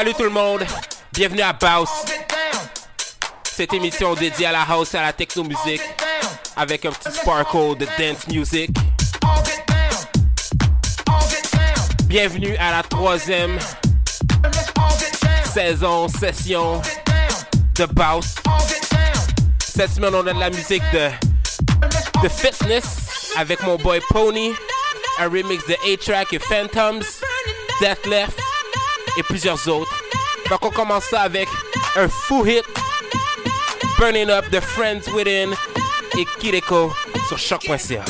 Salut tout le monde, bienvenue à Baus. Cette émission dédiée à la house et à la techno musique avec un petit sparkle de dance music. Bienvenue à la troisième saison, session de Baus. Cette semaine, on a de la musique de, de fitness avec mon boy Pony, un remix de A-Track et Phantoms, Death Left et plusieurs autres. Donc on commence ça avec un fou hit, Burning Up the Friends Within et Kireko sur choc.ca.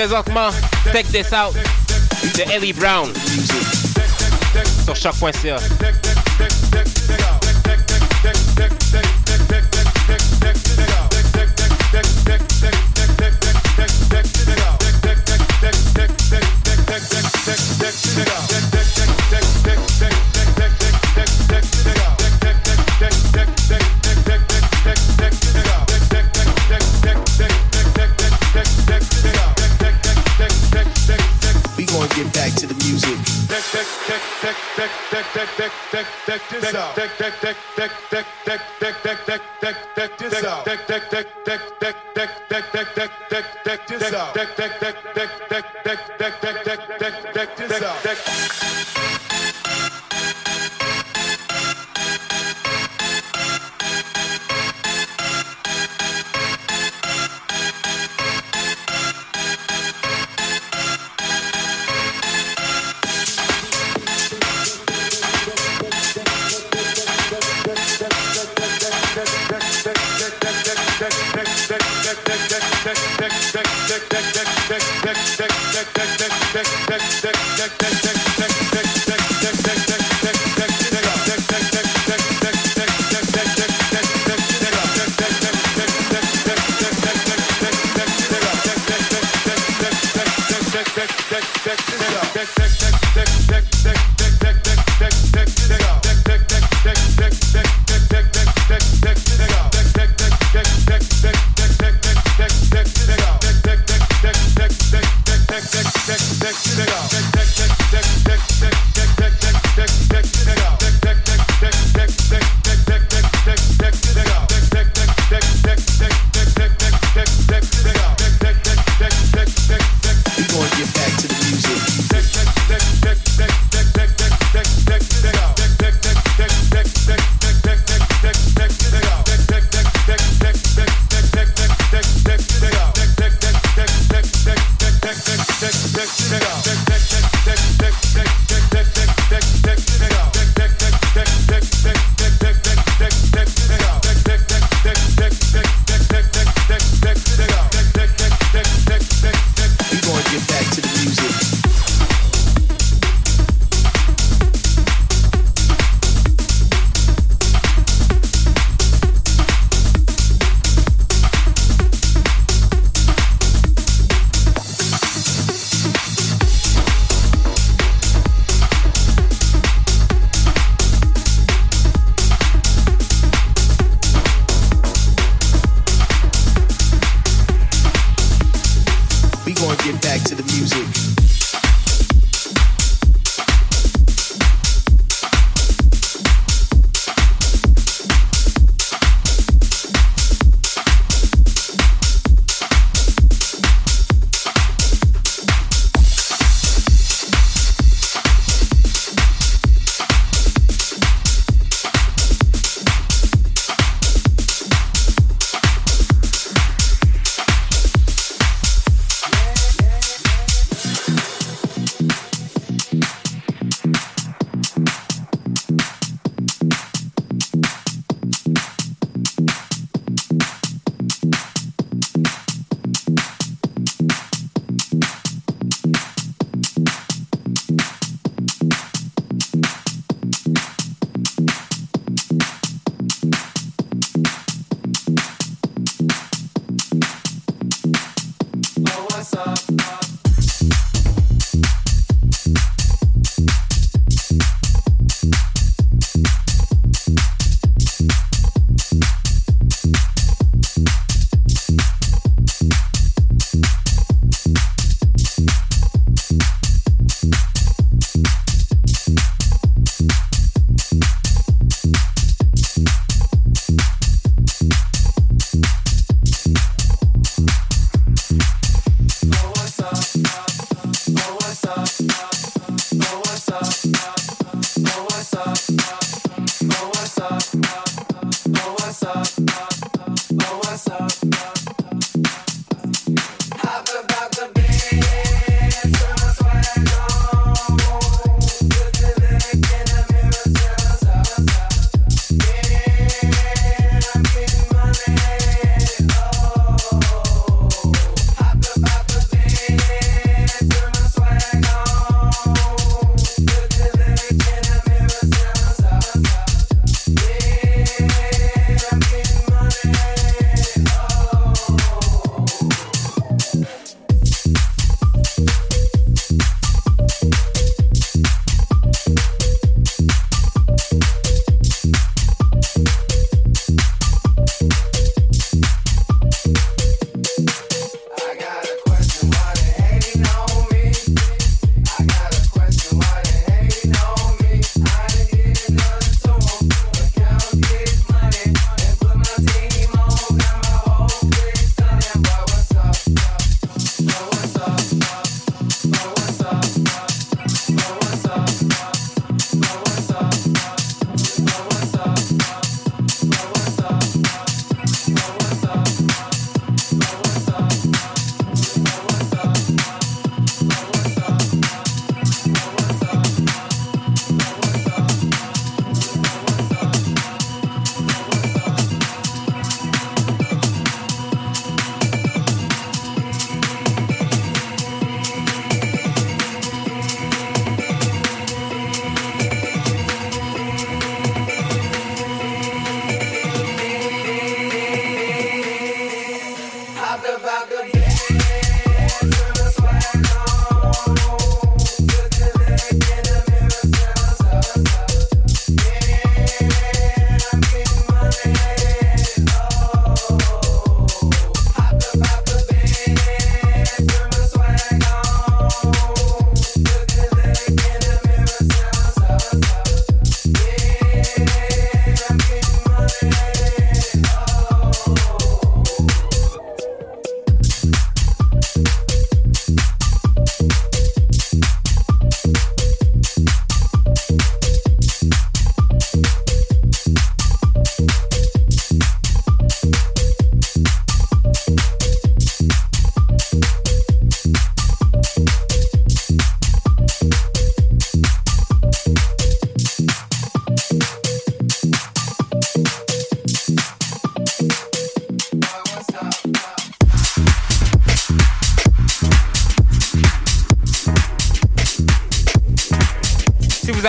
présentement Tech This Out de Ellie Brown sur choc.ca. deck this out deck deck deck deck deck deck deck deck deck deck this out deck deck deck deck deck deck deck deck deck deck this out deck deck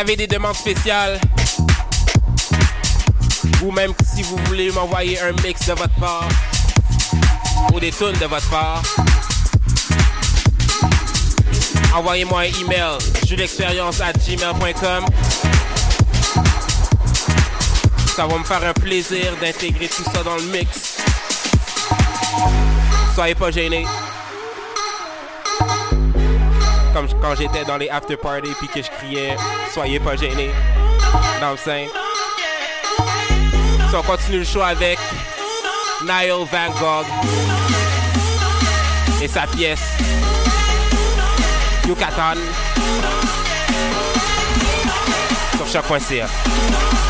avez des demandes spéciales, ou même si vous voulez m'envoyer un mix de votre part, ou des tunes de votre part, envoyez-moi un email, julexpérience à gmail.com. Ça va me faire un plaisir d'intégrer tout ça dans le mix. Soyez pas gênés. Comme quand j'étais dans les after parties puis que je criais, soyez pas gênés. Dans le sein. So, on continue le show avec Niall Van Gogh et sa pièce Yucatan sur choc.ca. vous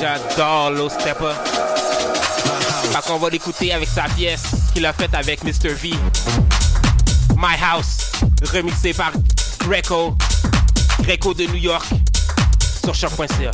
j'adore Low Stepper. Fait qu'on va l'écouter avec sa pièce qu'il a faite avec Mr. V. My House, remixé par Greco, Greco de New York, sur choc.ca.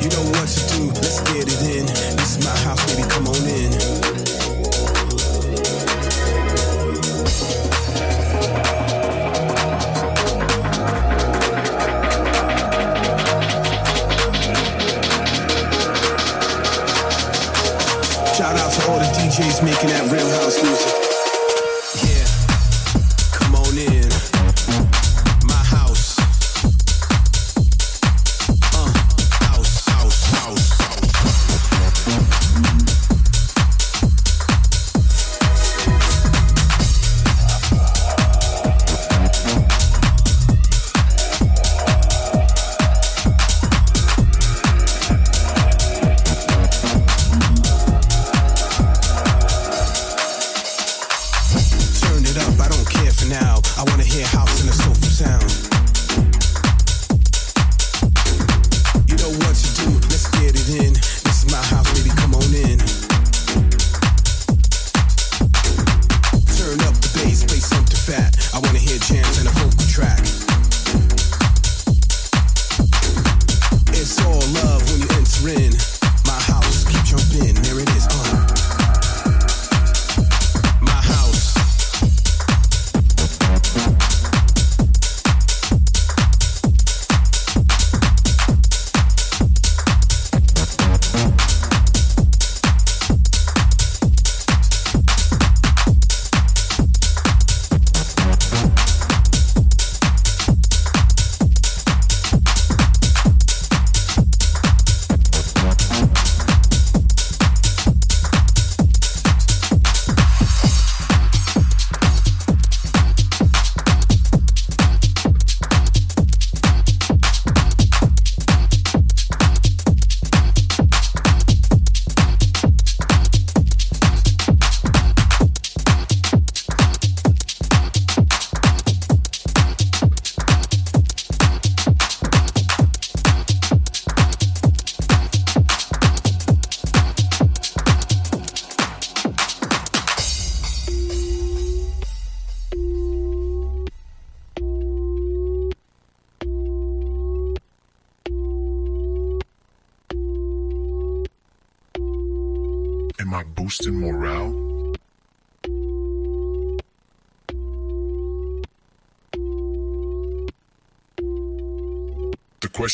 You know what to do, let's get it in. This is my house, baby, come on in. Shout out to all the DJs making that real house music.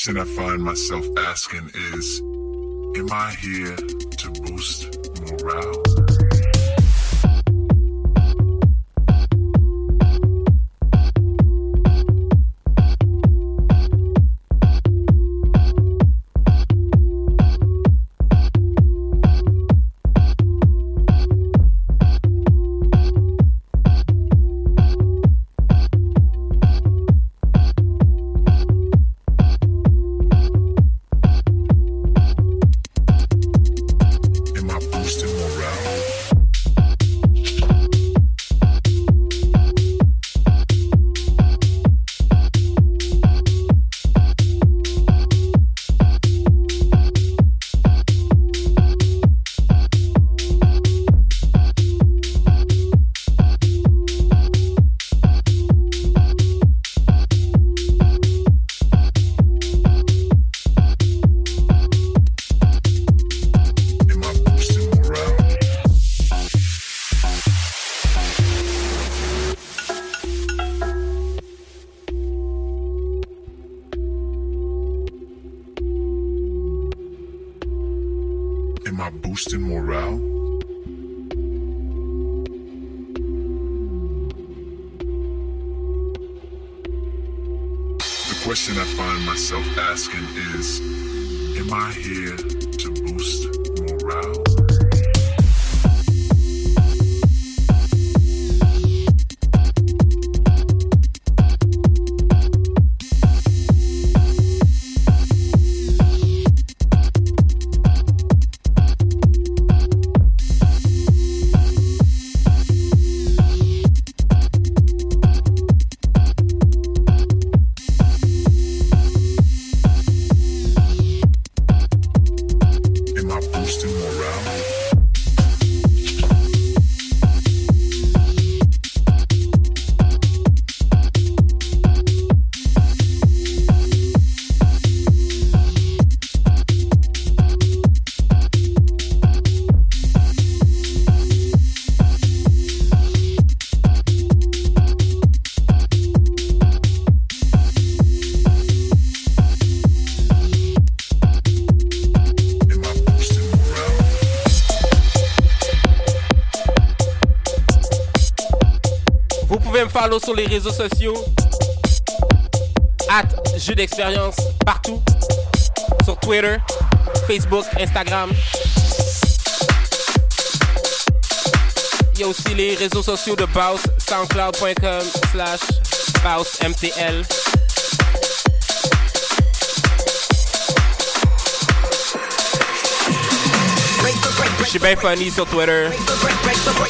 question I find myself asking is Am I here I boosting morale? The question I find myself asking is Am I here to boost sur les réseaux sociaux. At jeu d'expérience partout. Sur Twitter, Facebook, Instagram. Il y a aussi les réseaux sociaux de Baus, soundcloud.com slash BausMTL. Je suis bien funny sur Twitter.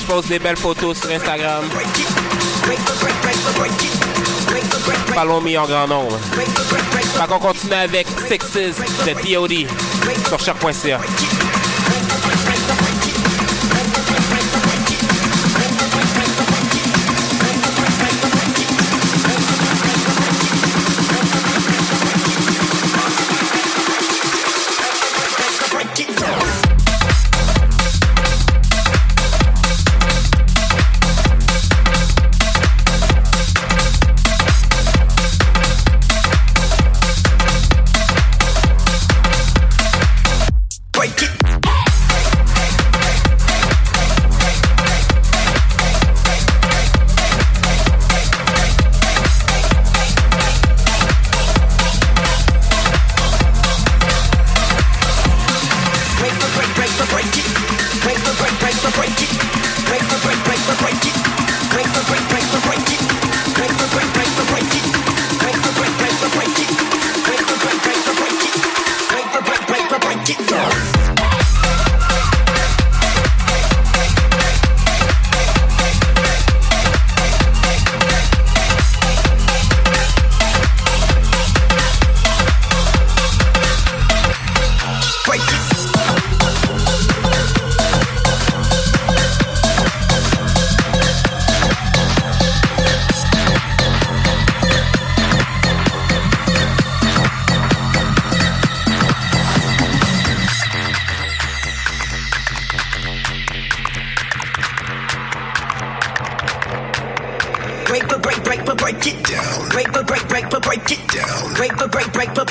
Je pose des belles photos sur Instagram. Me en grand nombre. Fait qu'on continue avec Sixes de DOD sur choc.ca.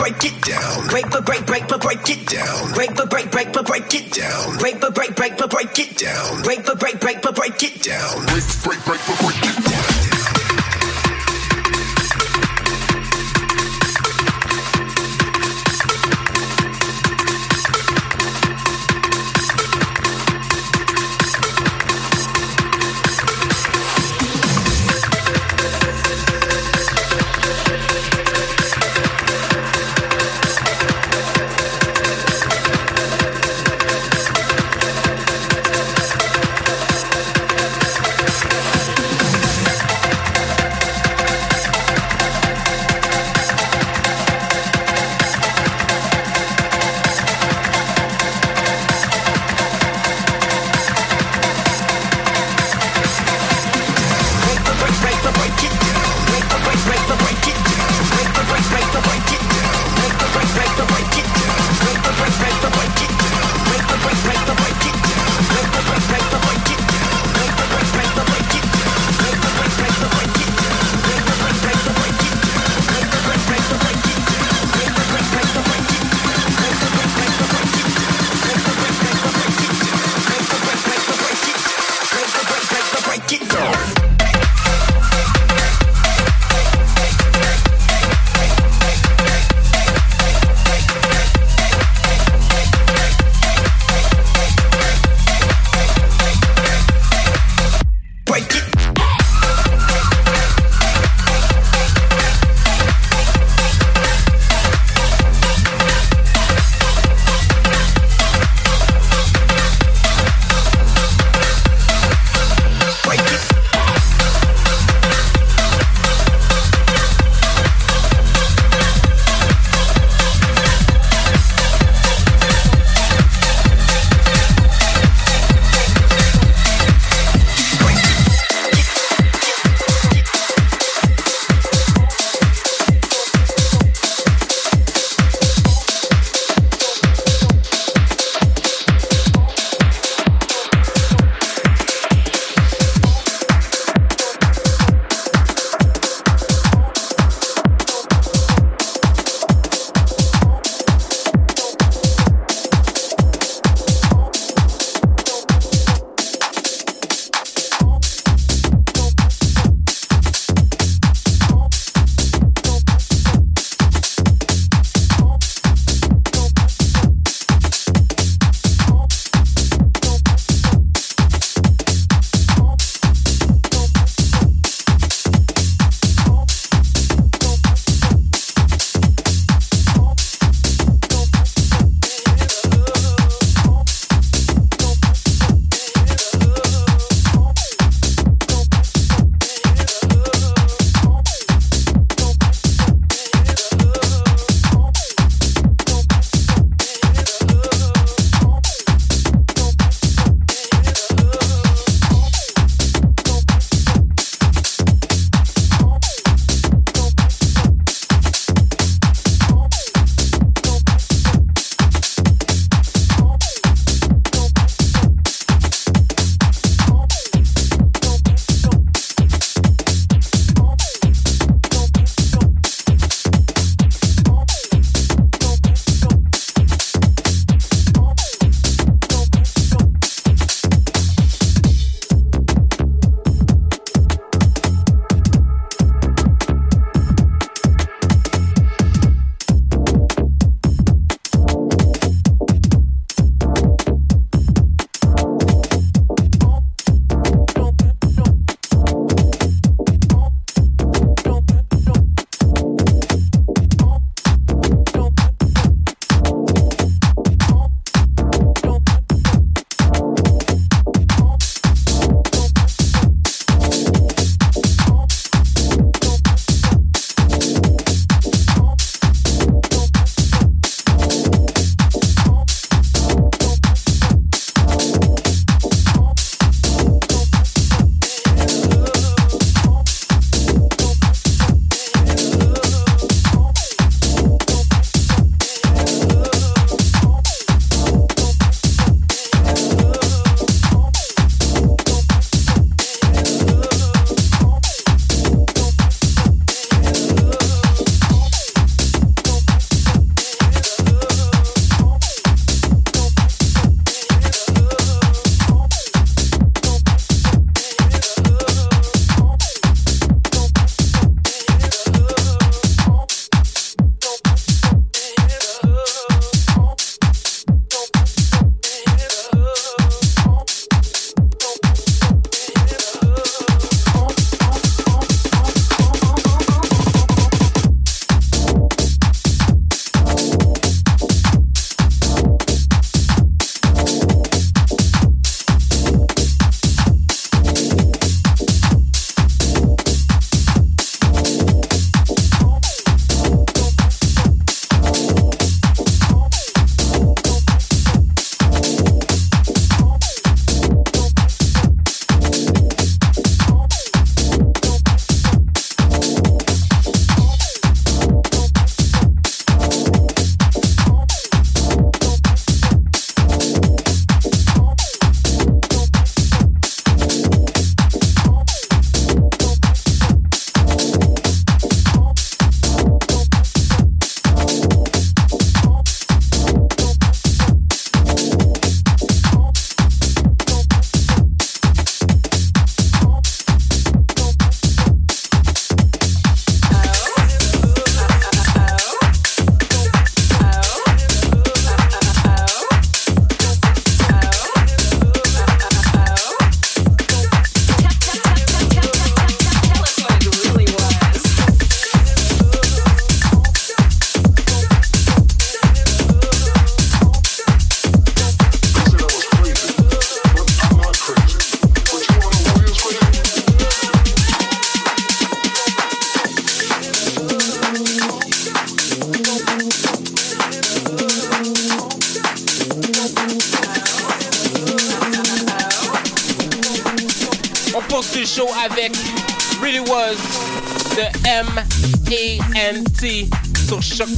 break, it down. Break, but break, break, but break it down. Break, but break, break, but break it down. Break, but break, break, but break it down. Break, but break, break, but break it down. Break, break, break, but break it down.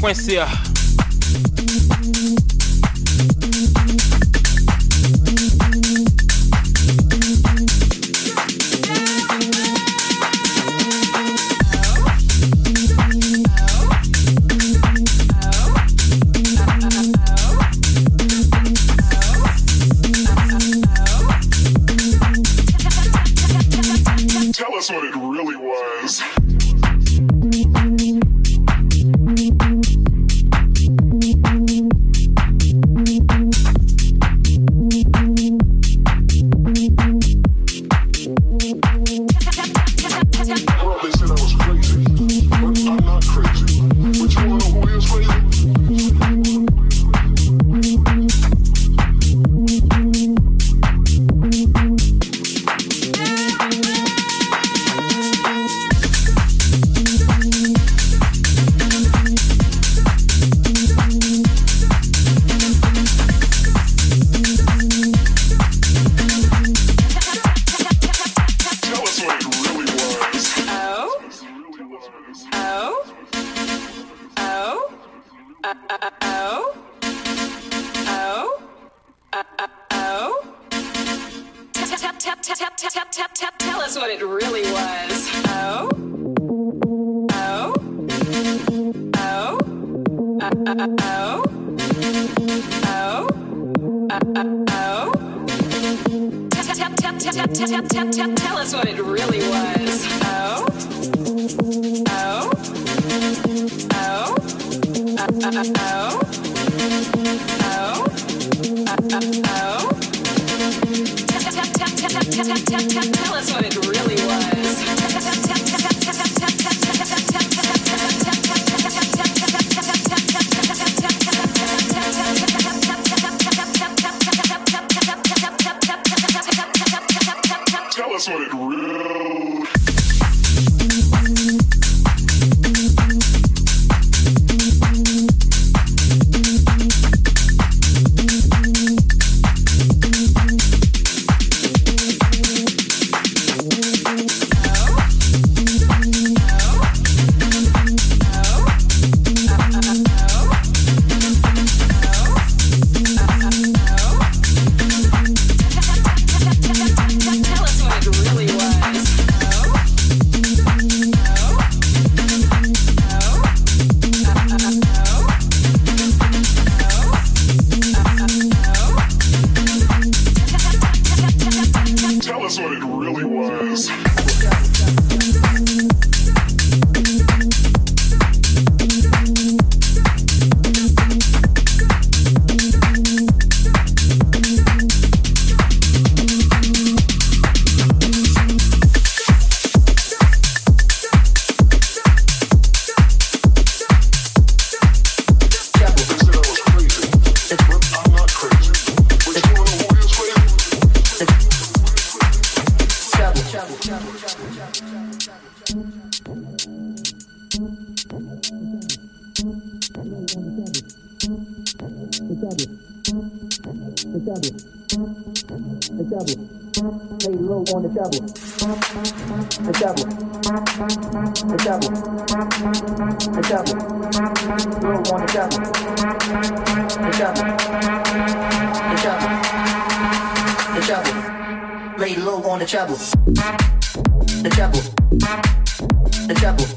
conhecer. on the treble, the treble, the treble.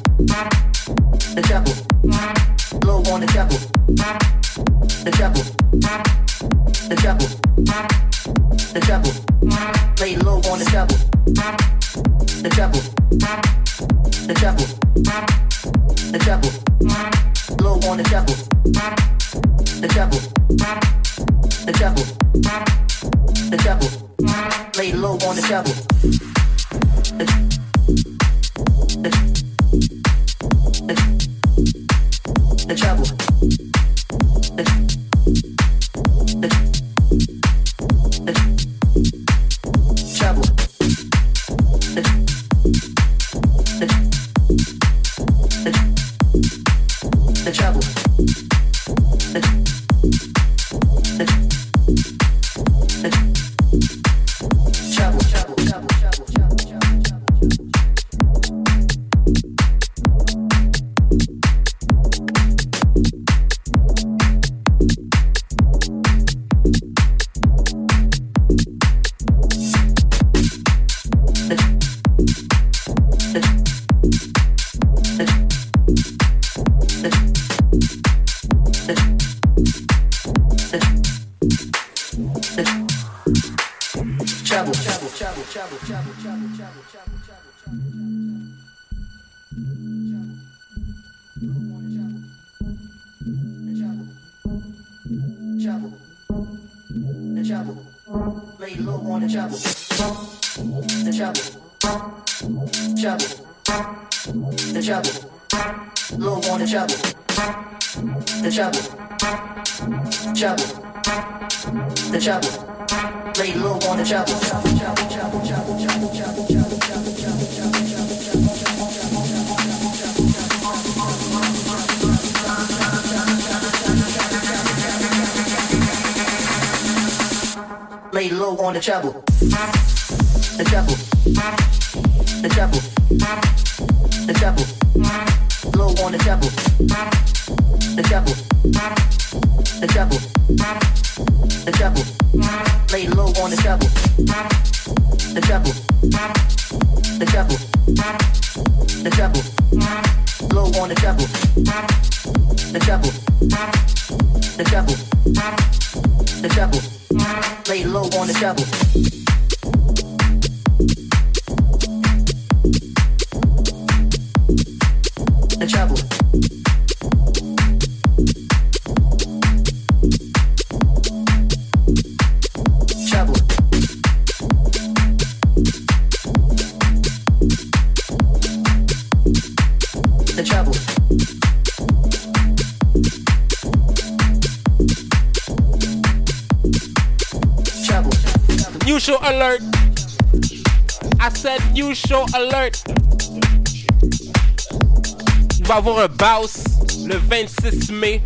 Un Baus le 26 mai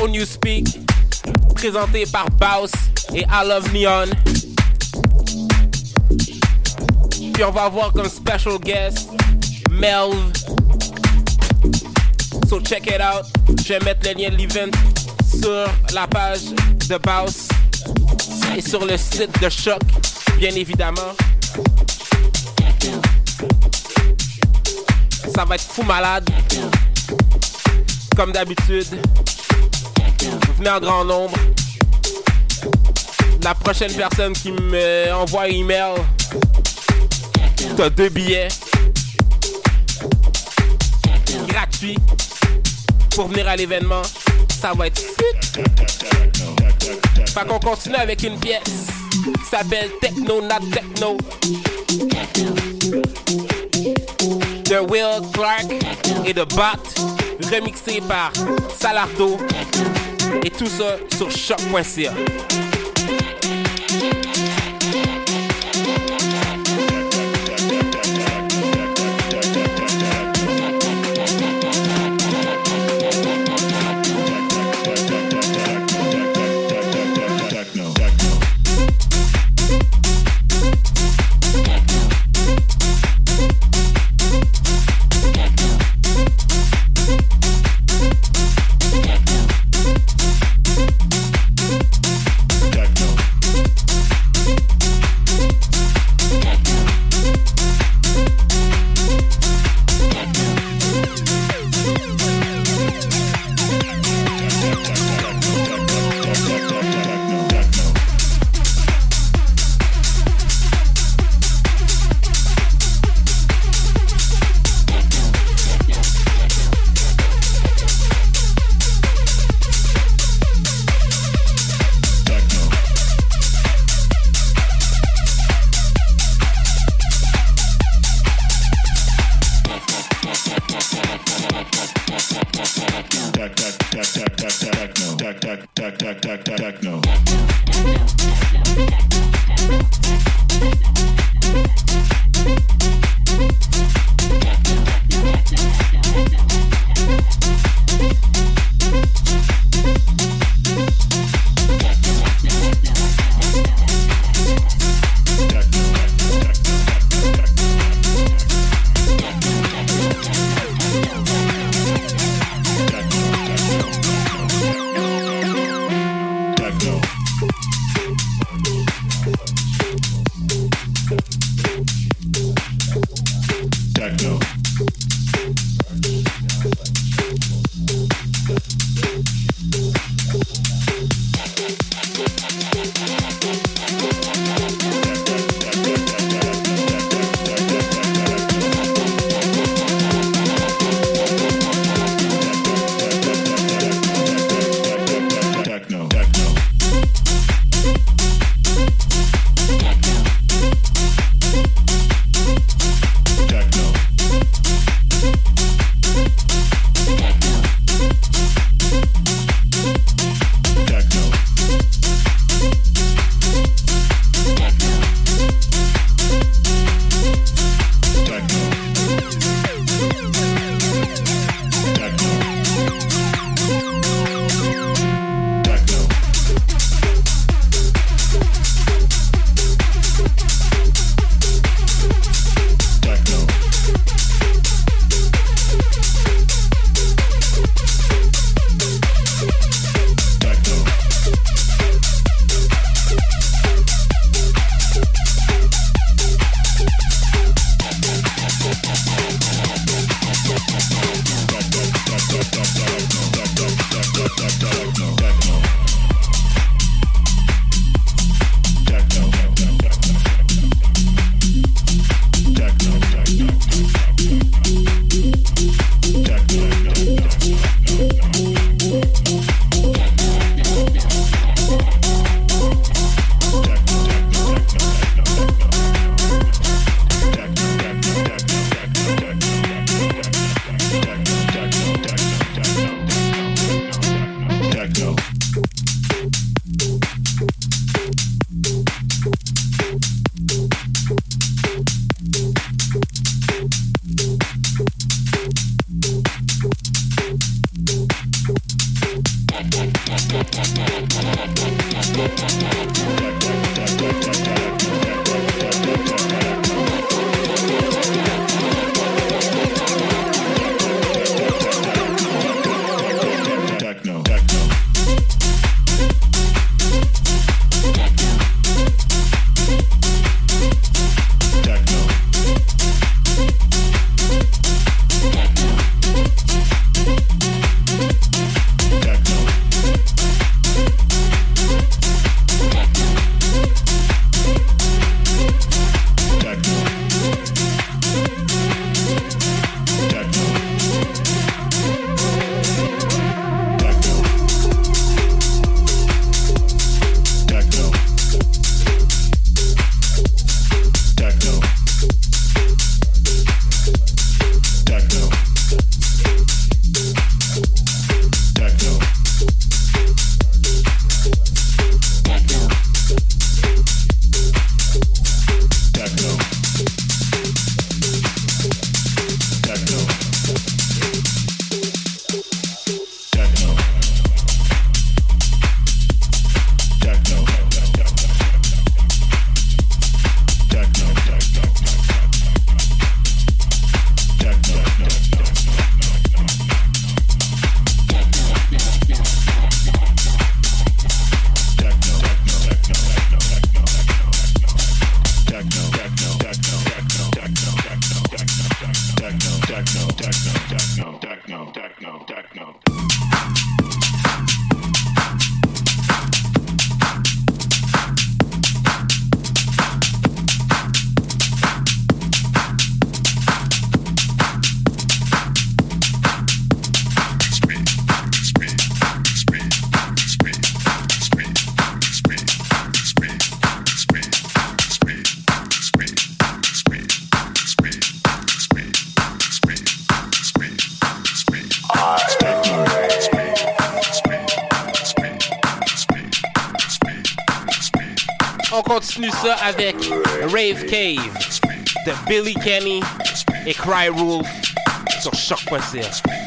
au Newspeak. Présenté par Baus et I Love Neon. Puis on va avoir comme special guest Melv. So check it out. Je vais mettre le lien de l'event sur la page de Baus et sur le site de Choc, bien évidemment. Ça va être fou malade. Comme d'habitude. Venez en grand nombre. La prochaine personne qui me envoie un email, t'as deux billets gratuits pour venir à l'événement. Ça va être fut. Fait qu'on continue avec une pièce qui s'appelle Techno Not Techno de Will Clark et de Bot, remixé par Salardo et tout ça sur choc.ca. et Cry Wolf sur choc.ca.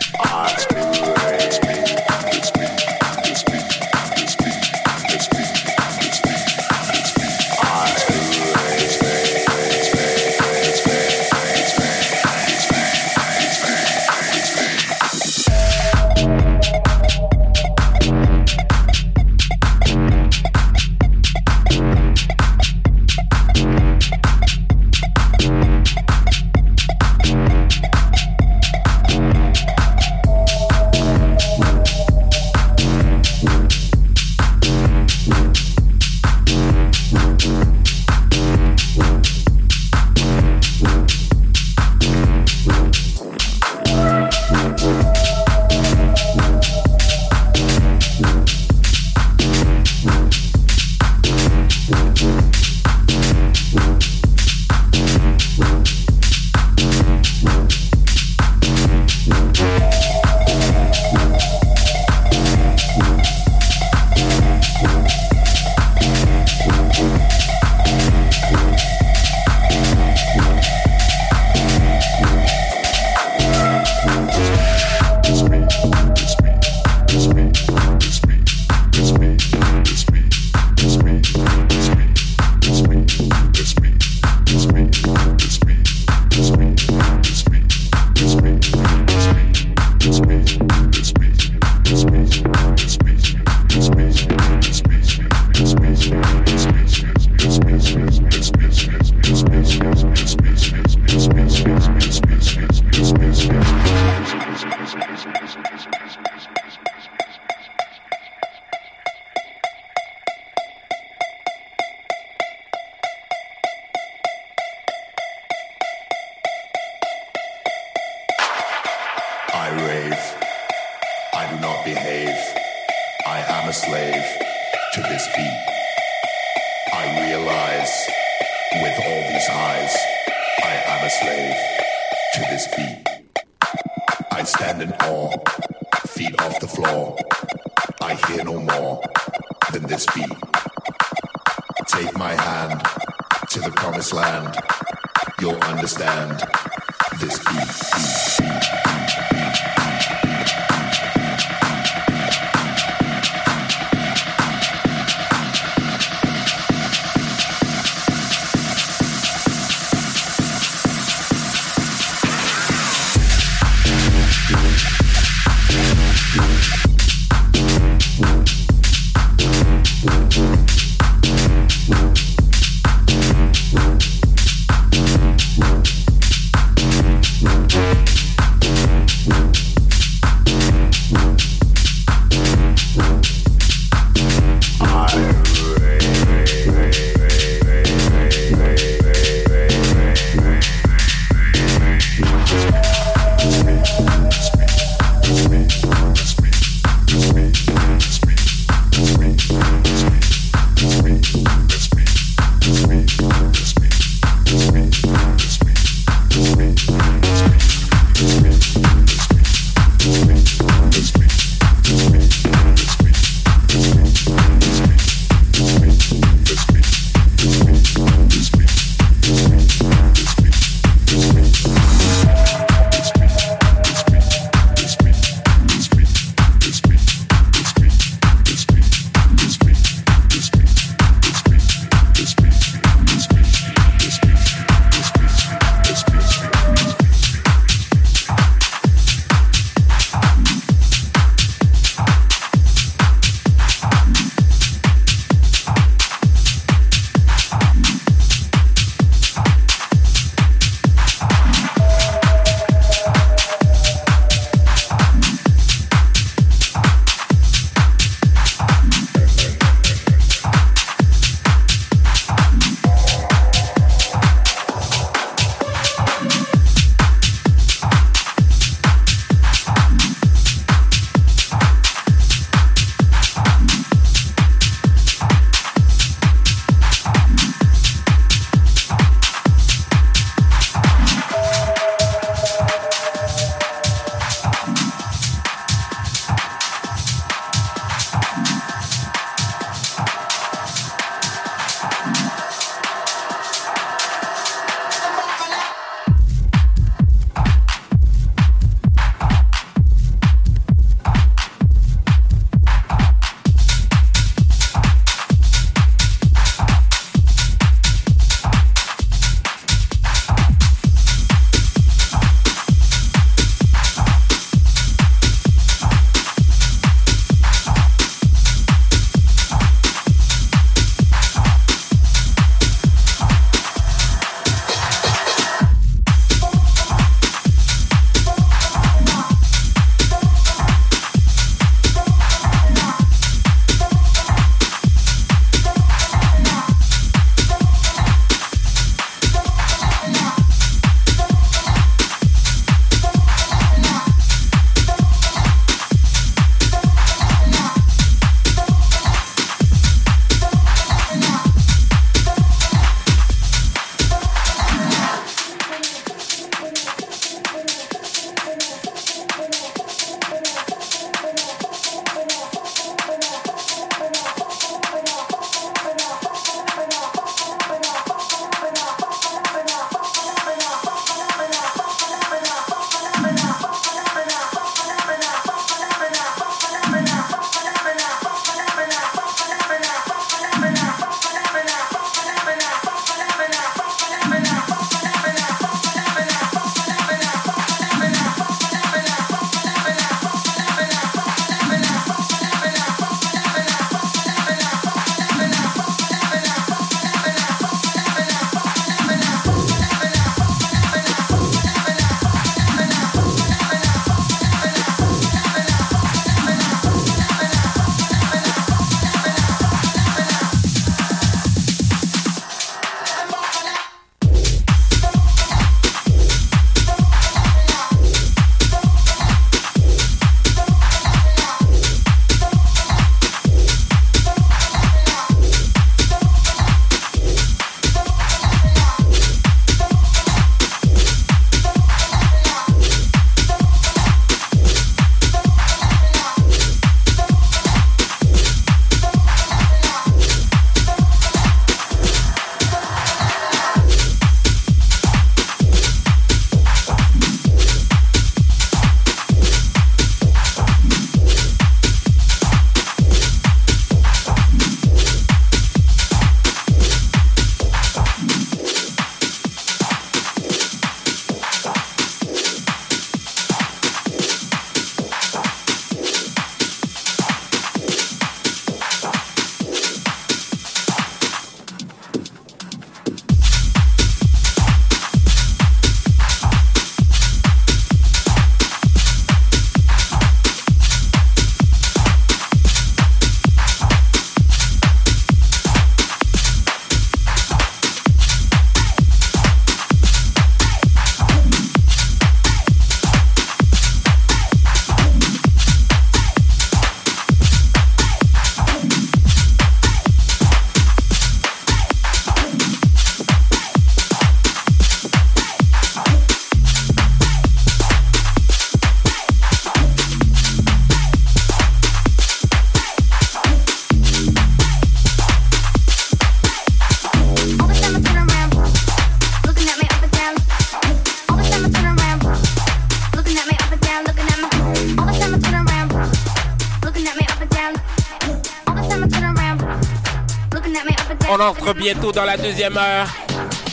bientôt dans la deuxième heure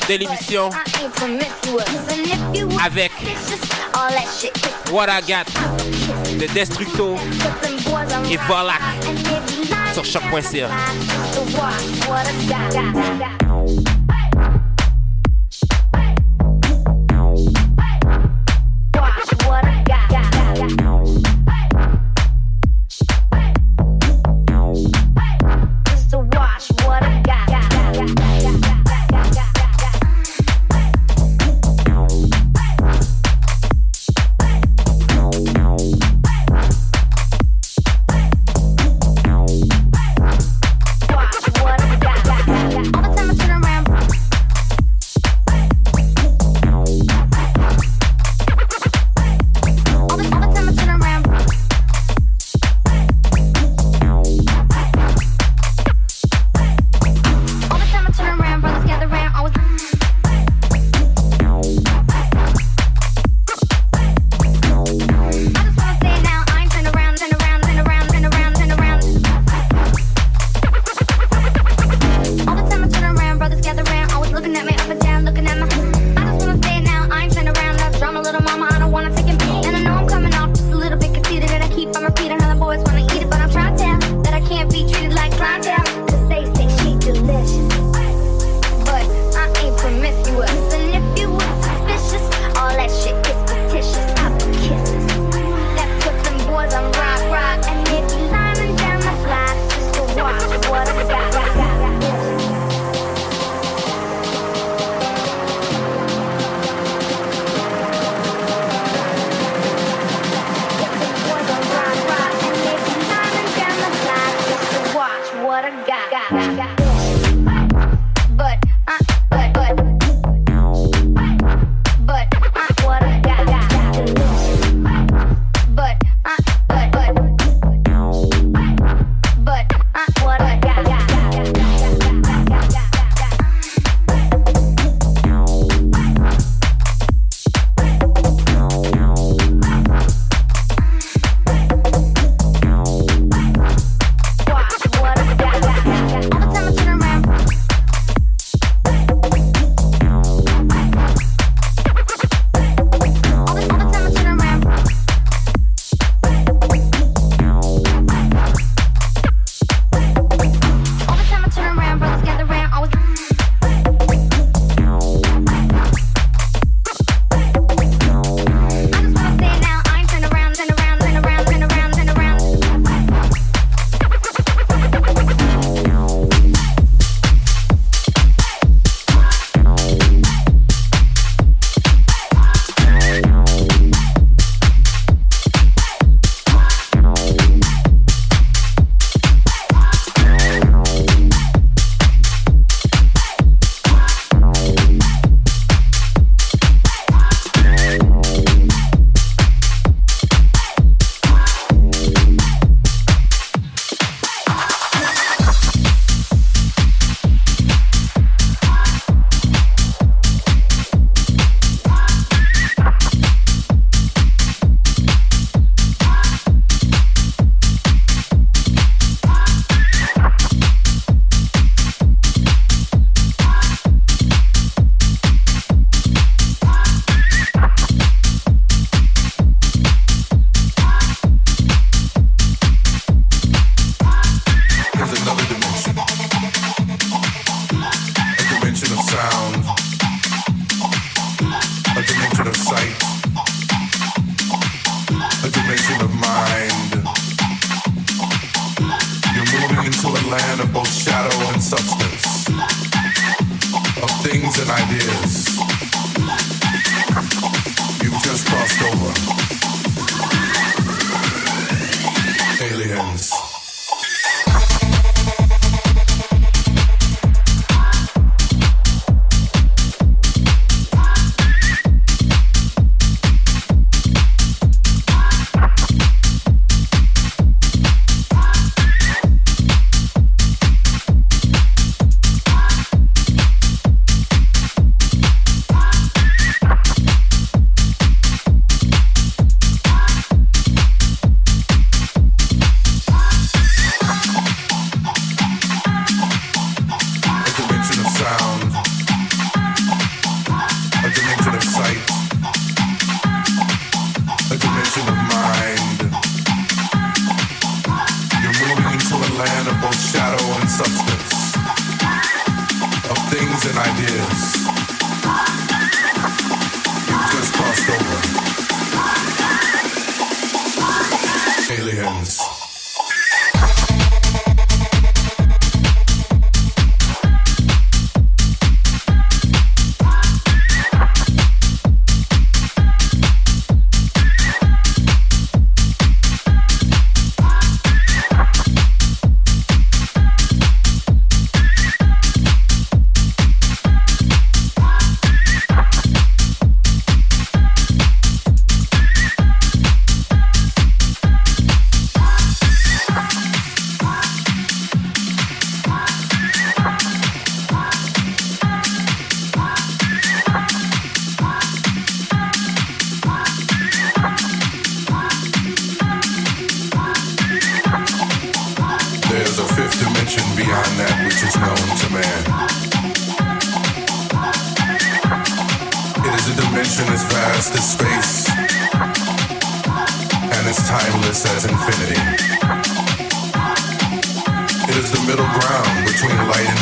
de l'émission avec What I Got de Destructo et Volak sur choc.ca.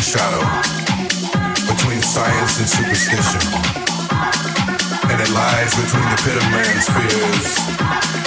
shadow between science and superstition, and it lies between the pit of man's fears.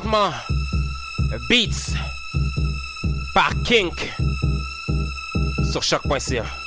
présentement Beats par Kink sur choc.ca.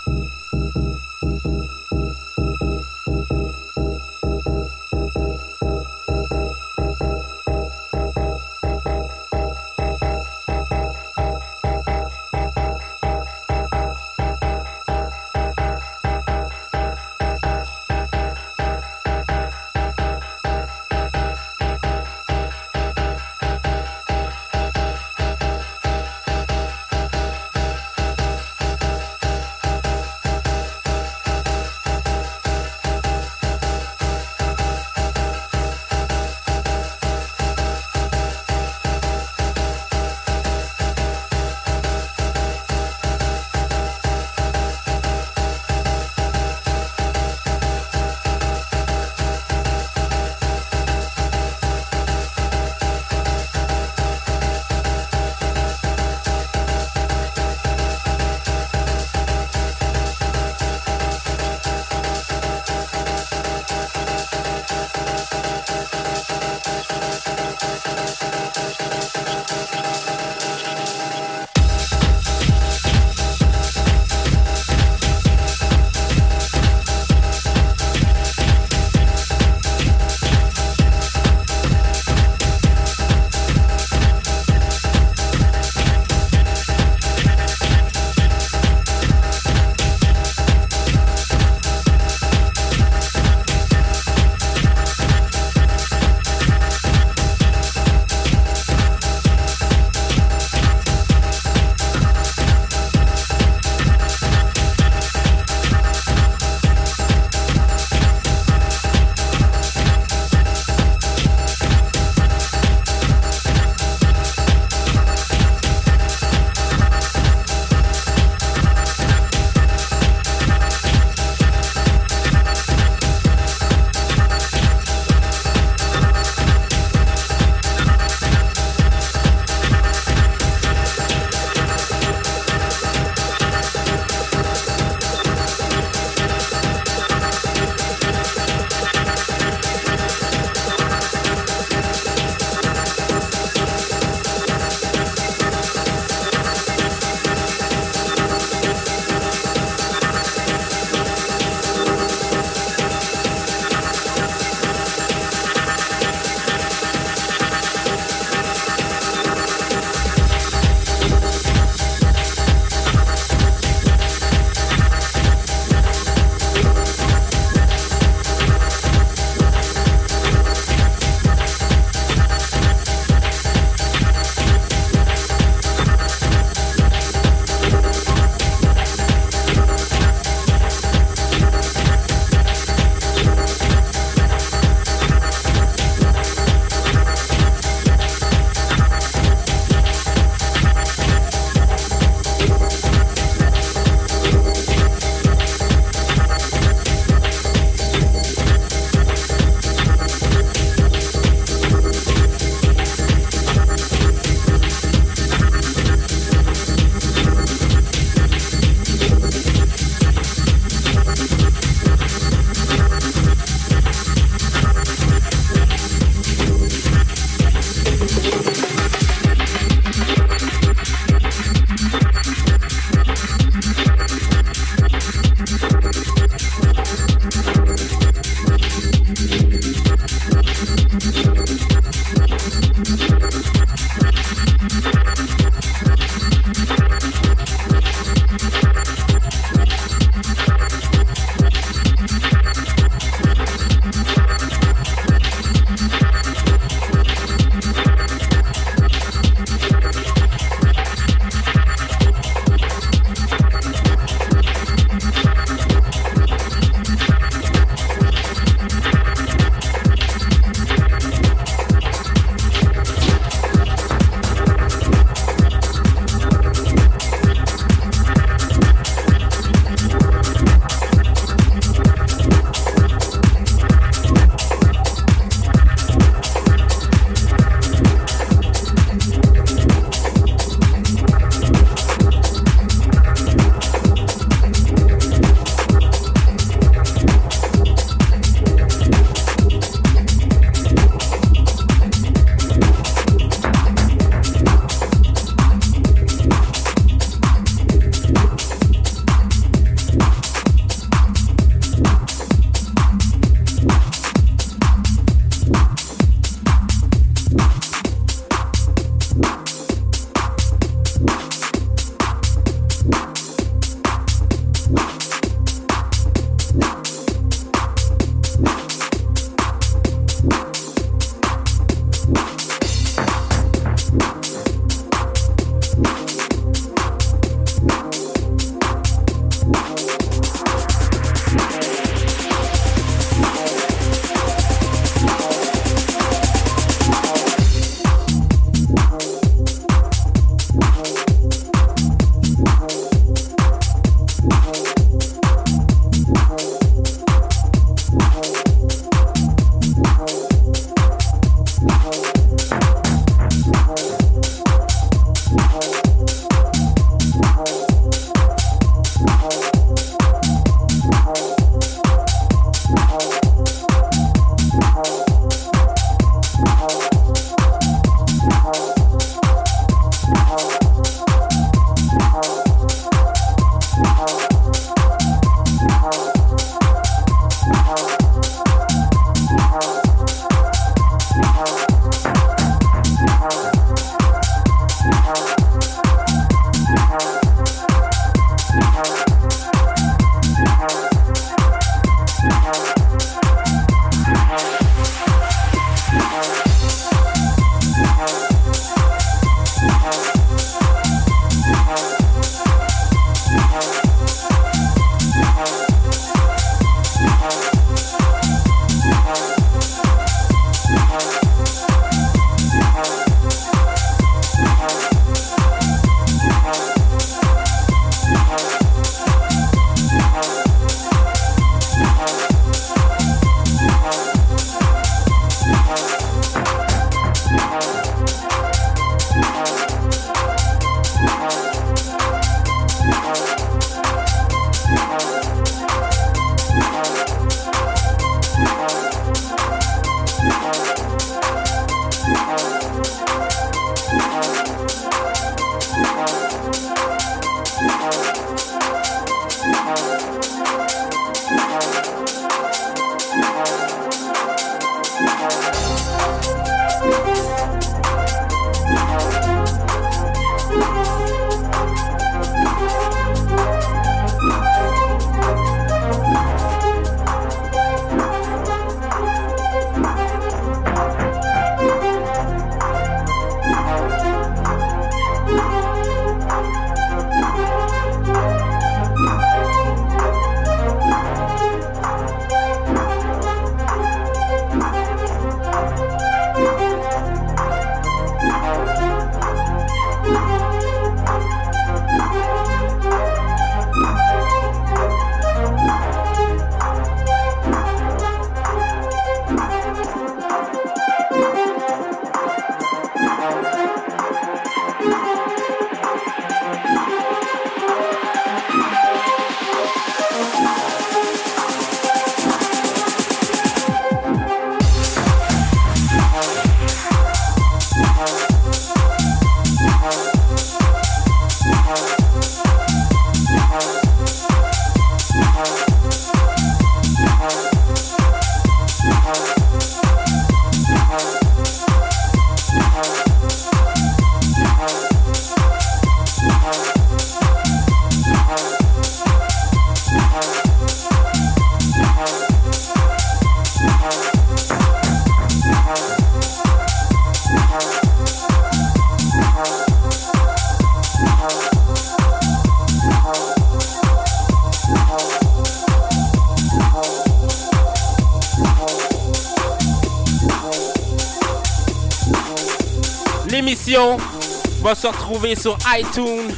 sur iTunes,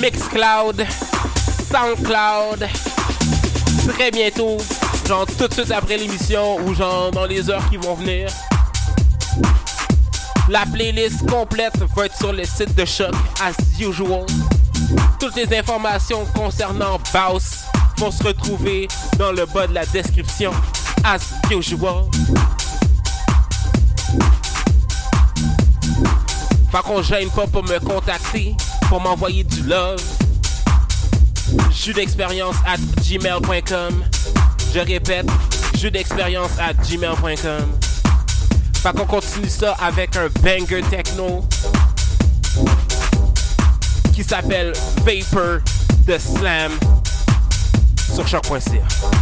Mixcloud, Soundcloud très bientôt, genre tout de suite après l'émission ou genre dans les heures qui vont venir. La playlist complète va être sur le site de Choc as usual. Toutes les informations concernant Baus vont se retrouver dans le bas de la description as usual. Fait qu'on gêne pas pour me contacter, pour m'envoyer du love. Jus d'expérience at gmail.com. Je répète, jus d'expérience at gmail.com. Fait qu'on continue ça avec un banger techno qui s'appelle Vapor de Slam sur choc.ca.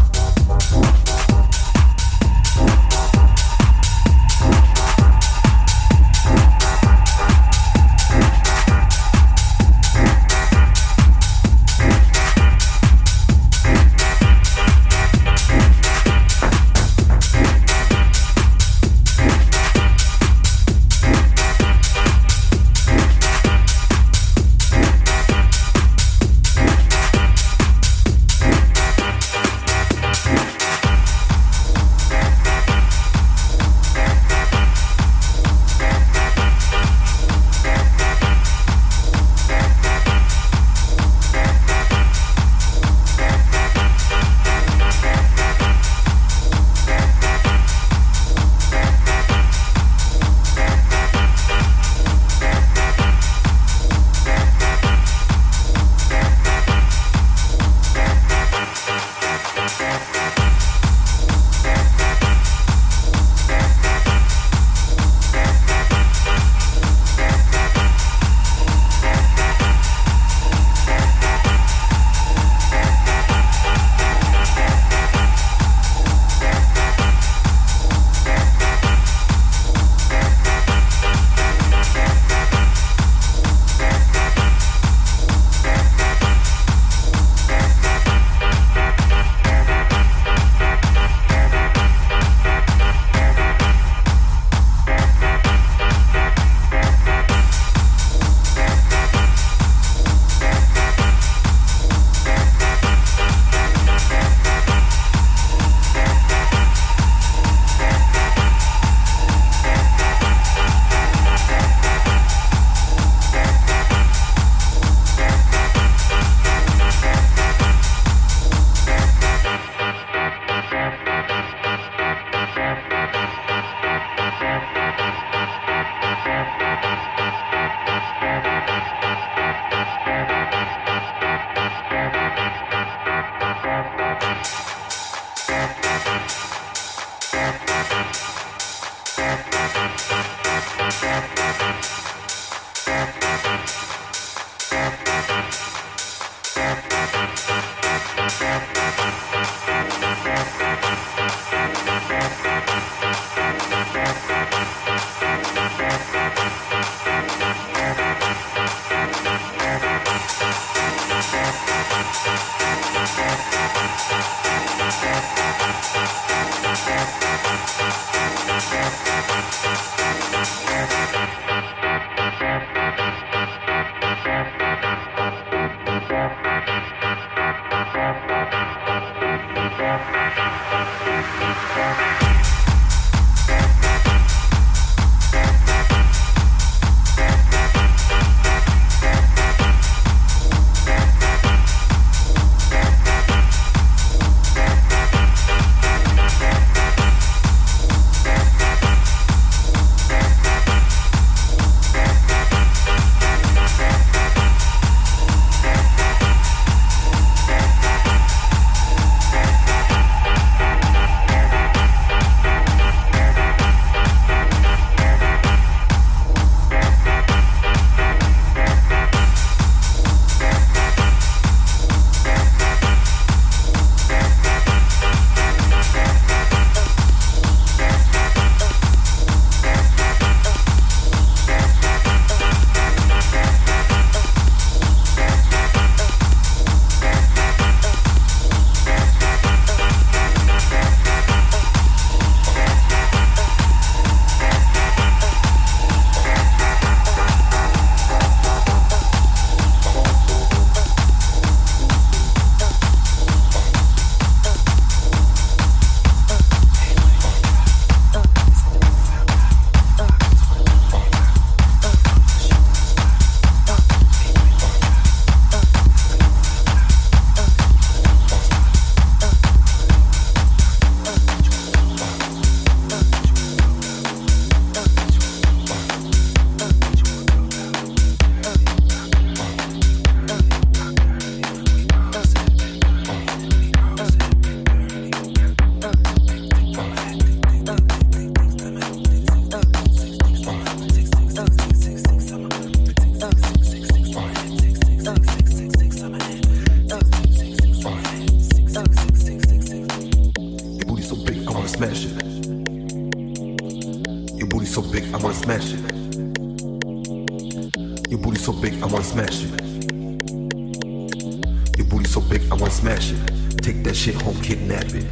booty so big, I wanna smash it. Take that shit home, kidnap it.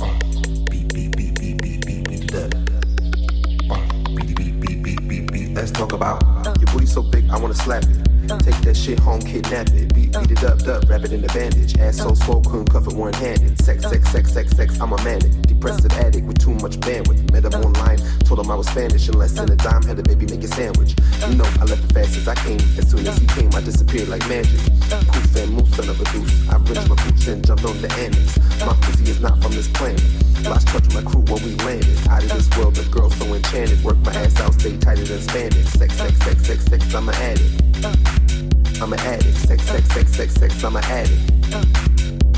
Uh, beat, beat, beat, beat, beat, beat it up. Uh, beat, beat, beat, beat, beat, beat. Let's talk about your booty so big, I wanna slap it. Take that shit home, kidnap it. Beat, beat it up, up, wrap it in a bandage. Ass so swole, couldn't cuff it one handed. Sex, sex, sex, sex, sex, I'm a manic. Depressive addict with too much bandwidth. Met him online, told him I was Spanish. In less than a dime, had a baby make a sandwich. You know, I left as fast as I came. As soon as he came, I disappeared like magic. Poof and move, son of a. I rinsed my boots and jumped on the annex. My pussy is not from this planet. Lost touch with my crew when we landed. Out of this world, the girl so enchanted. Work my ass out, stay tighter than spandex. Sex, sex, sex, sex, sex, I'm an addict. I'm an addict. Sex, sex, sex, sex, sex, I'm an addict.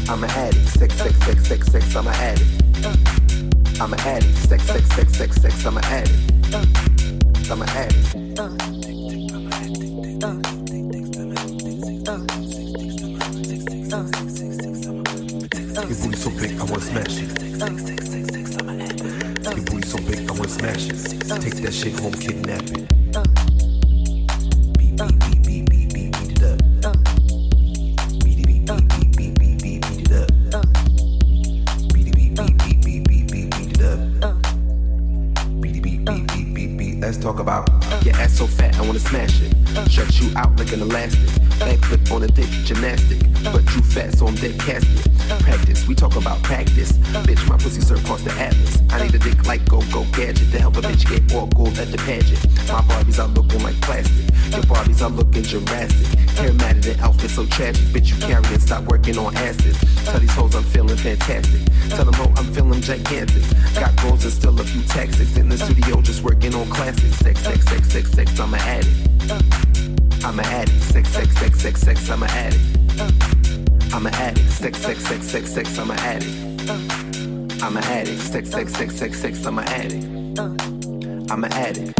I'm an addict. Sex, sex, sex, sex, sex, I'm an addict. I'm an addict. Sex, sex, sex, sex, sex, I'm an addict. I'm an addict. Your booty so big, I wanna smash it. Your booty so big, I wanna smash it. Take that shit home, kidnap it. Gigantic. Got goals and still a few tactics. In the studio, just working on classics. Sex, sex, sex, sex, sex, I'm an addict. I'm an addict. Sex, sex, sex, sex, sex, I'm an addict. I'm an addict. Sex, sex, sex, sex, sex, I'm an addict. I'm an addict. Sex, sex, sex, sex, sex, I'm an addict. I'm an addict.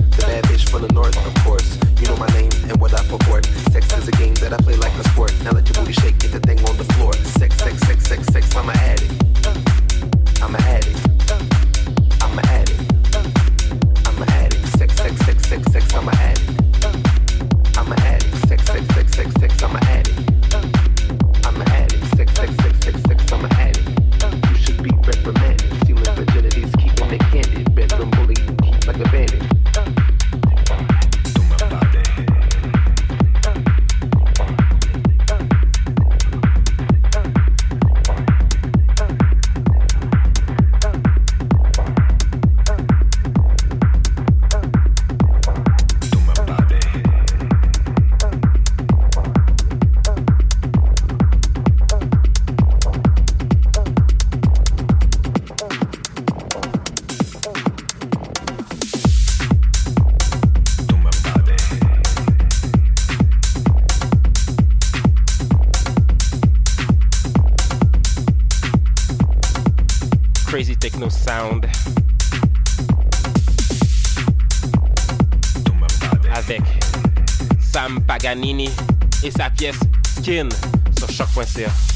Skin sur choc.ca.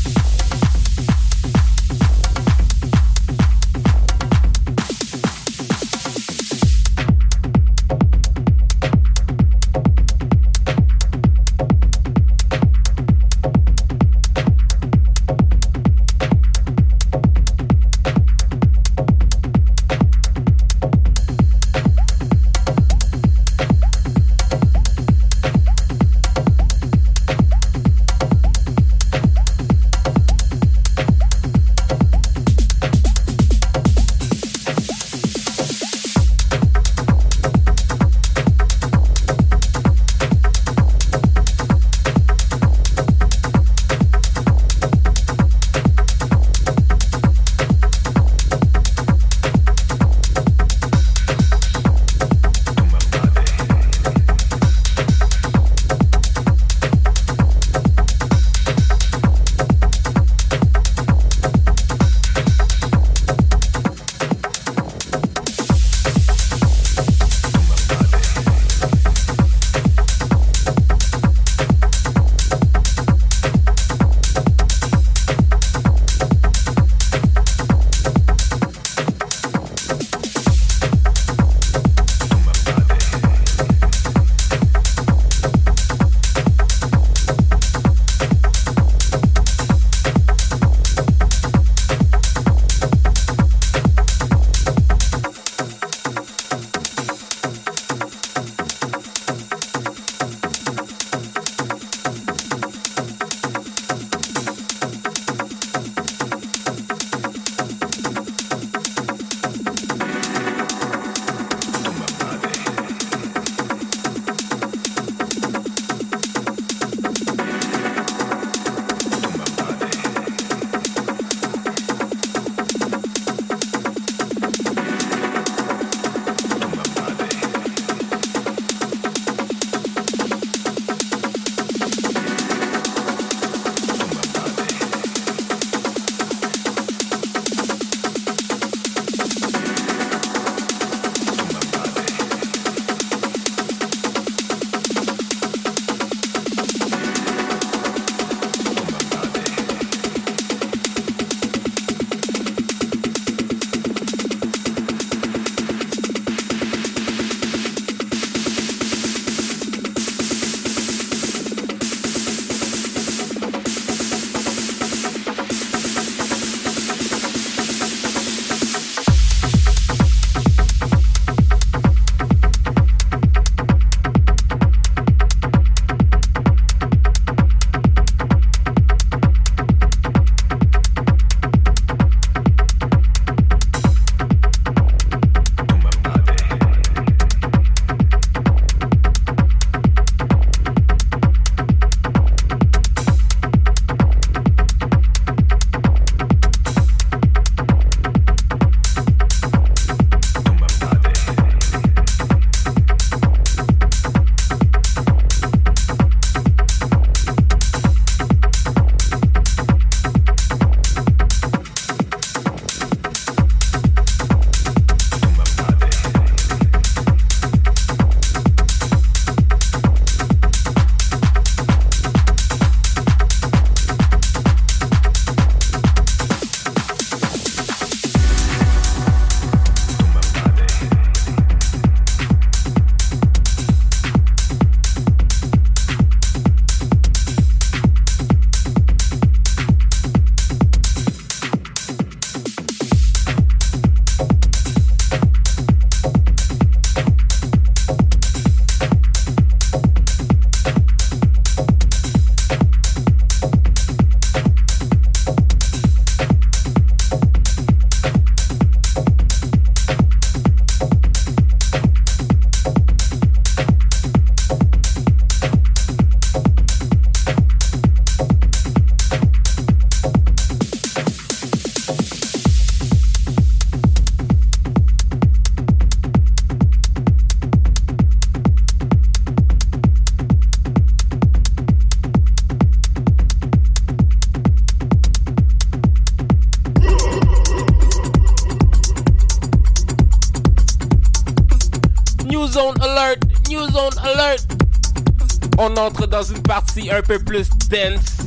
un peu plus dense,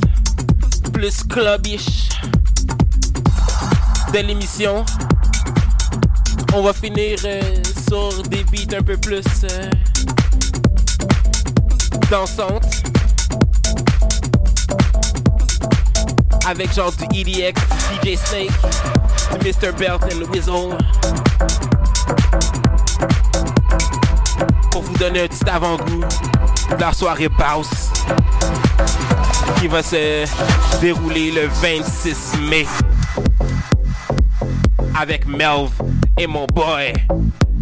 plus clubbish de l'émission. On va finir euh, sur des beats un peu plus euh, dansantes. Avec genre du EDX, DJ Snake, du Mr. Belt and Weasel. Pour vous donner un petit avant-goût la soirée Bounce qui va se dérouler le 26 mai avec Melv et mon boy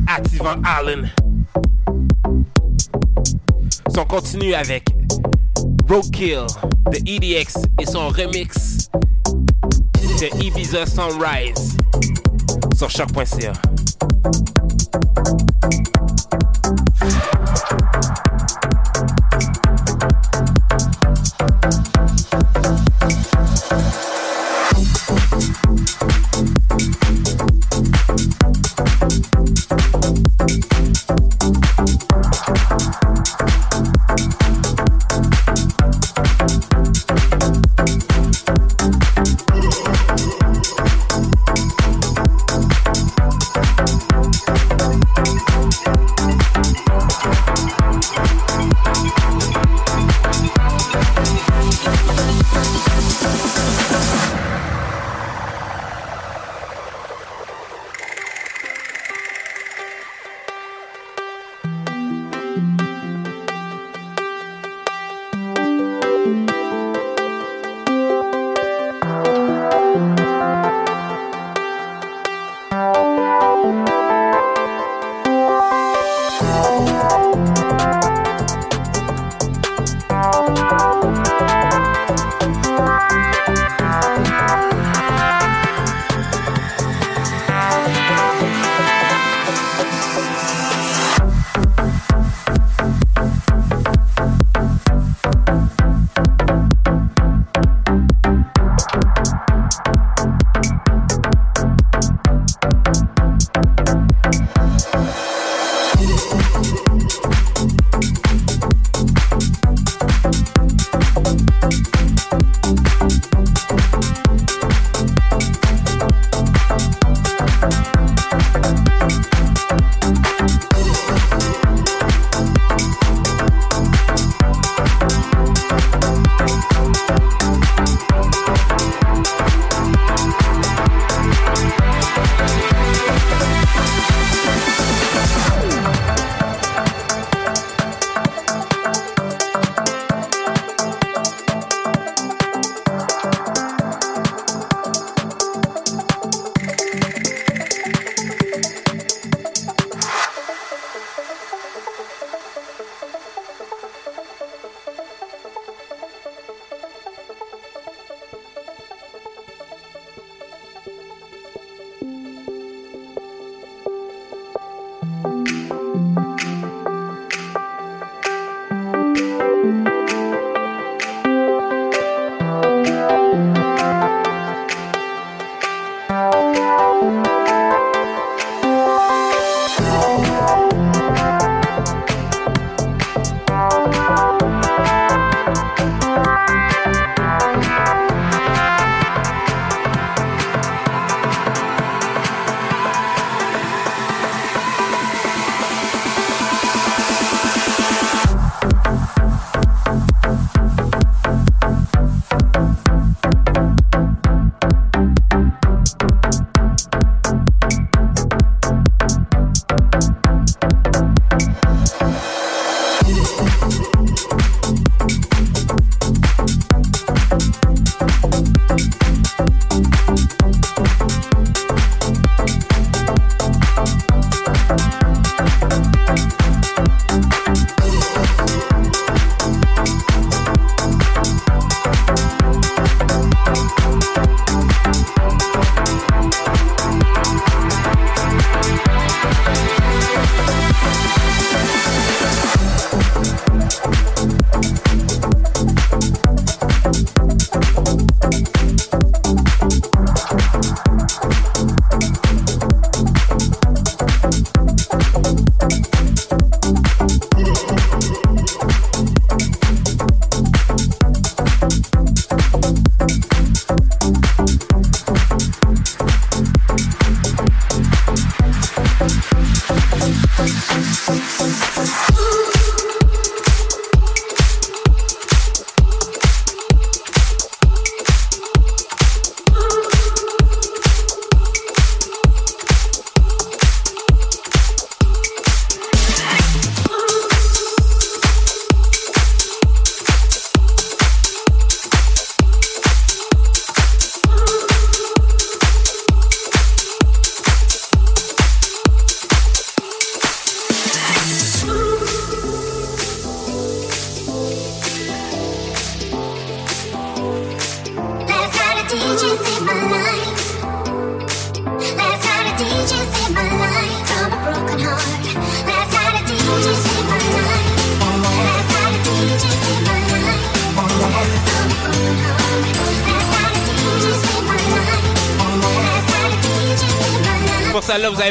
Activant Allen. On continue avec Roadkill de EDX et son remix de Ibiza Sunrise sur choc.ca.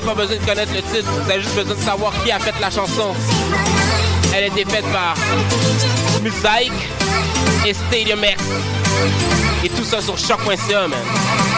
pas besoin de connaître le titre, vous juste besoin de savoir qui a fait la chanson. Elle a été faite par Mosaic et Stadium X. Et tout ça sur choc.ca, man.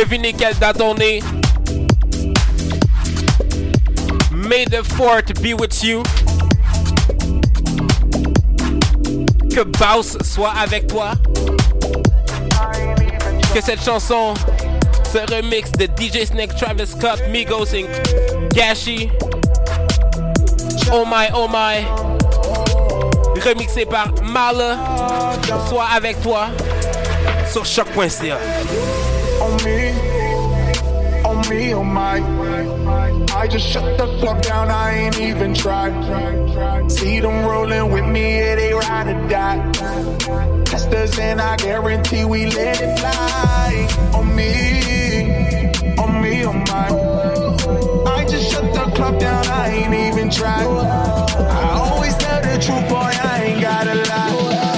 Devinez quelle date on est. May the 4th be with you. Que Baus soit avec toi. Que cette chanson, ce remix de DJ Snake, Travis Scott, Migos et Gashi. Oh my, oh my. Remixé par Marla. Soit avec toi sur choc.ca. on me, on me, oh my. I just shut the clock down, I ain't even try. See them rolling with me, yeah, they ride or die. Testers and I guarantee we let it fly. On me, on me, oh my. I just shut the clock down, I ain't even try. I always tell the truth, boy, I ain't gotta lie.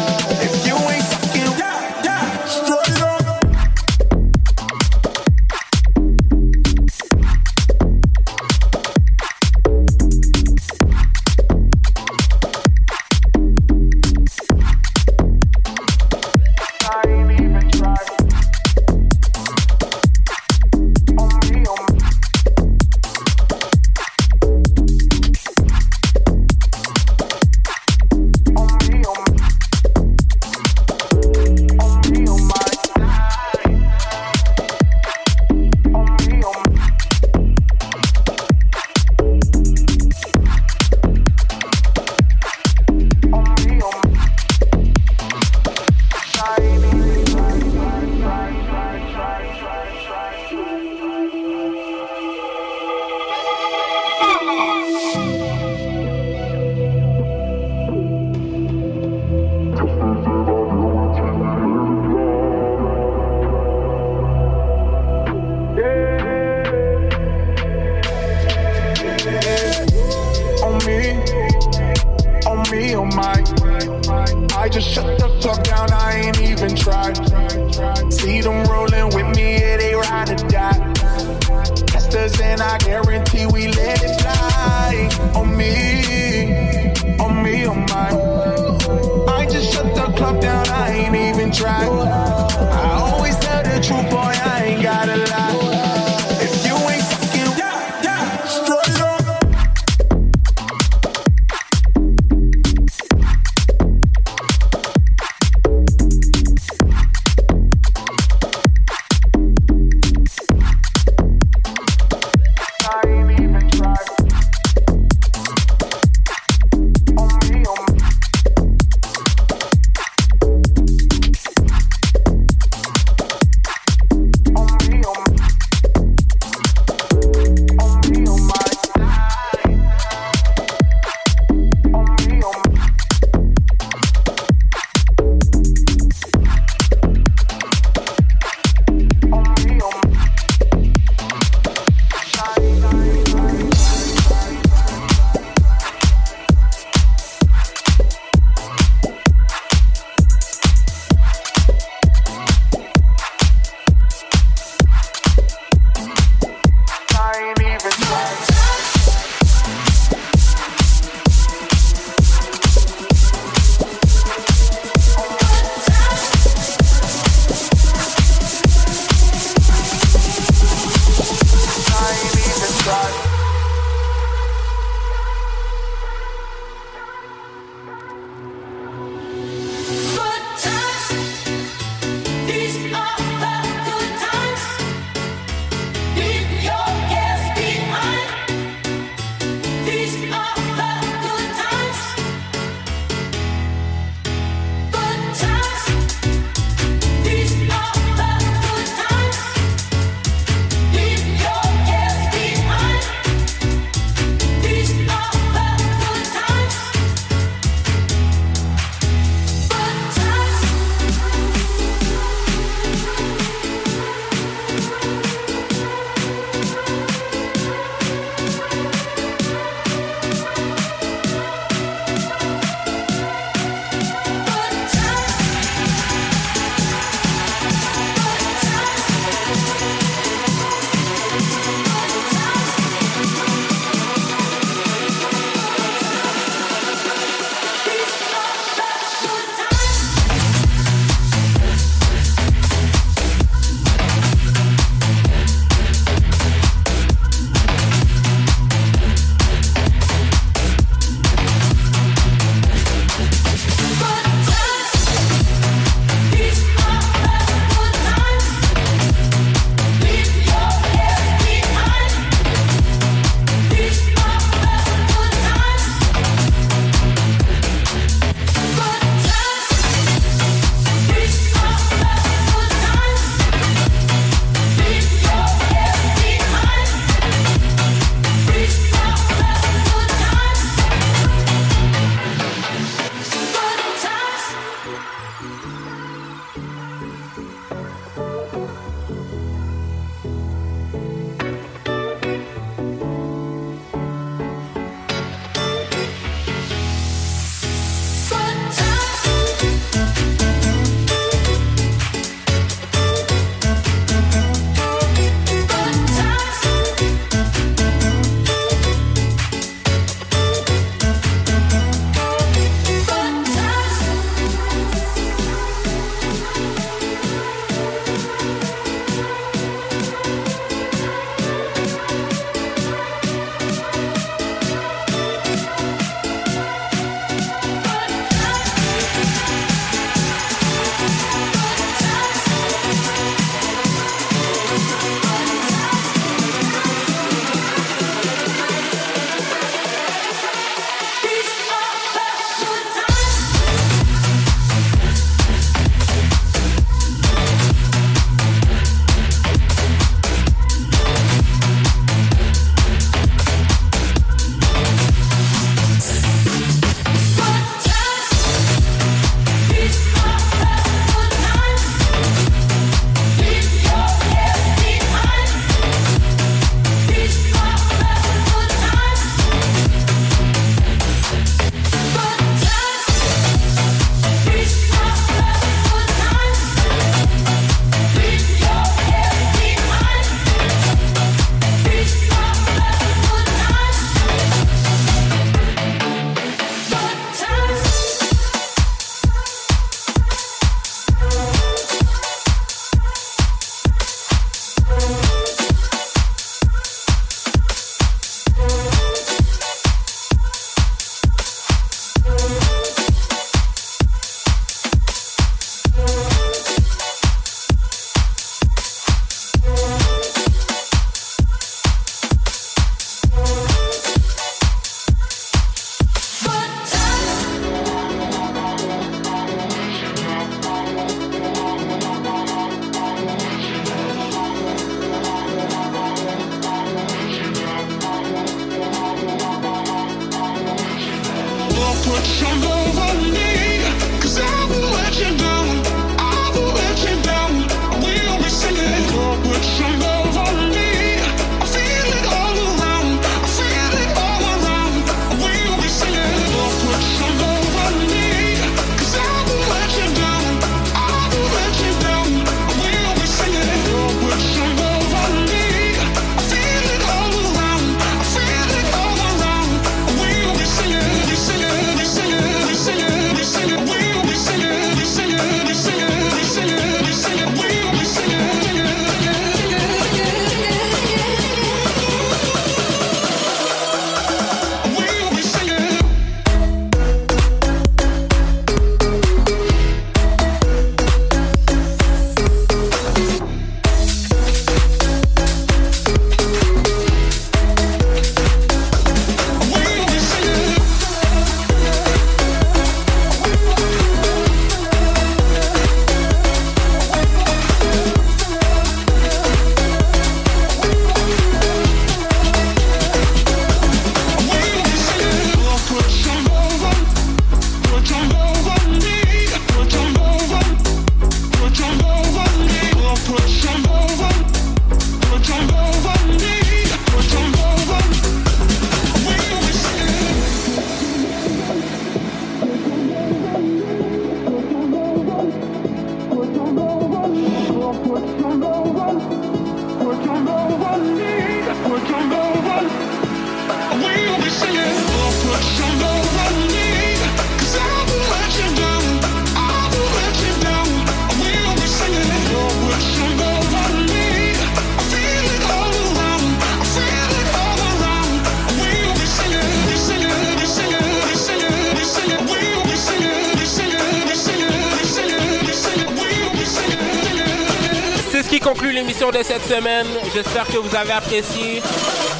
J'espère que vous avez apprécié.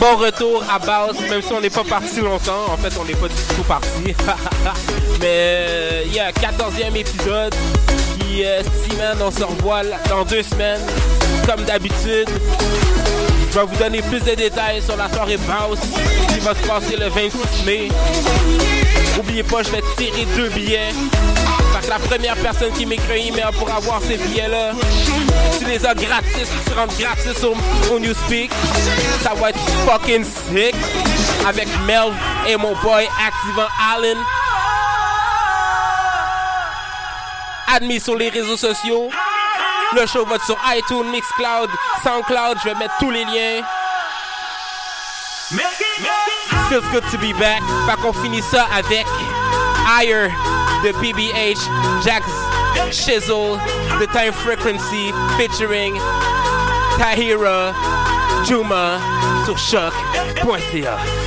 Bon retour à base, même si on n'est pas parti longtemps. En fait, on n'est pas du tout parti. Mais euh, il y a un 14e épisode qui, euh, Steven, on se revoit dans deux semaines. Comme d'habitude, je vais vous donner plus de détails sur la soirée Bounce qui va se passer le 26 mai. N'oubliez pas, je vais tirer deux billets. Que la première personne qui m'écrit email pour avoir ces billets-là, tu les as gratis, tu rentres gratis au, au Newspeak. Ça va être fucking sick. Avec Melv et mon boy Activant Allen. Admis sur les réseaux sociaux. Le show va être sur iTunes, Mixcloud, Soundcloud. Je vais mettre tous les liens. Feels good to be back. Fait qu'on finit ça avec Higher de PBH, Jax Shizzle, The Time Frequency featuring Tahira Juma sur choc.ca.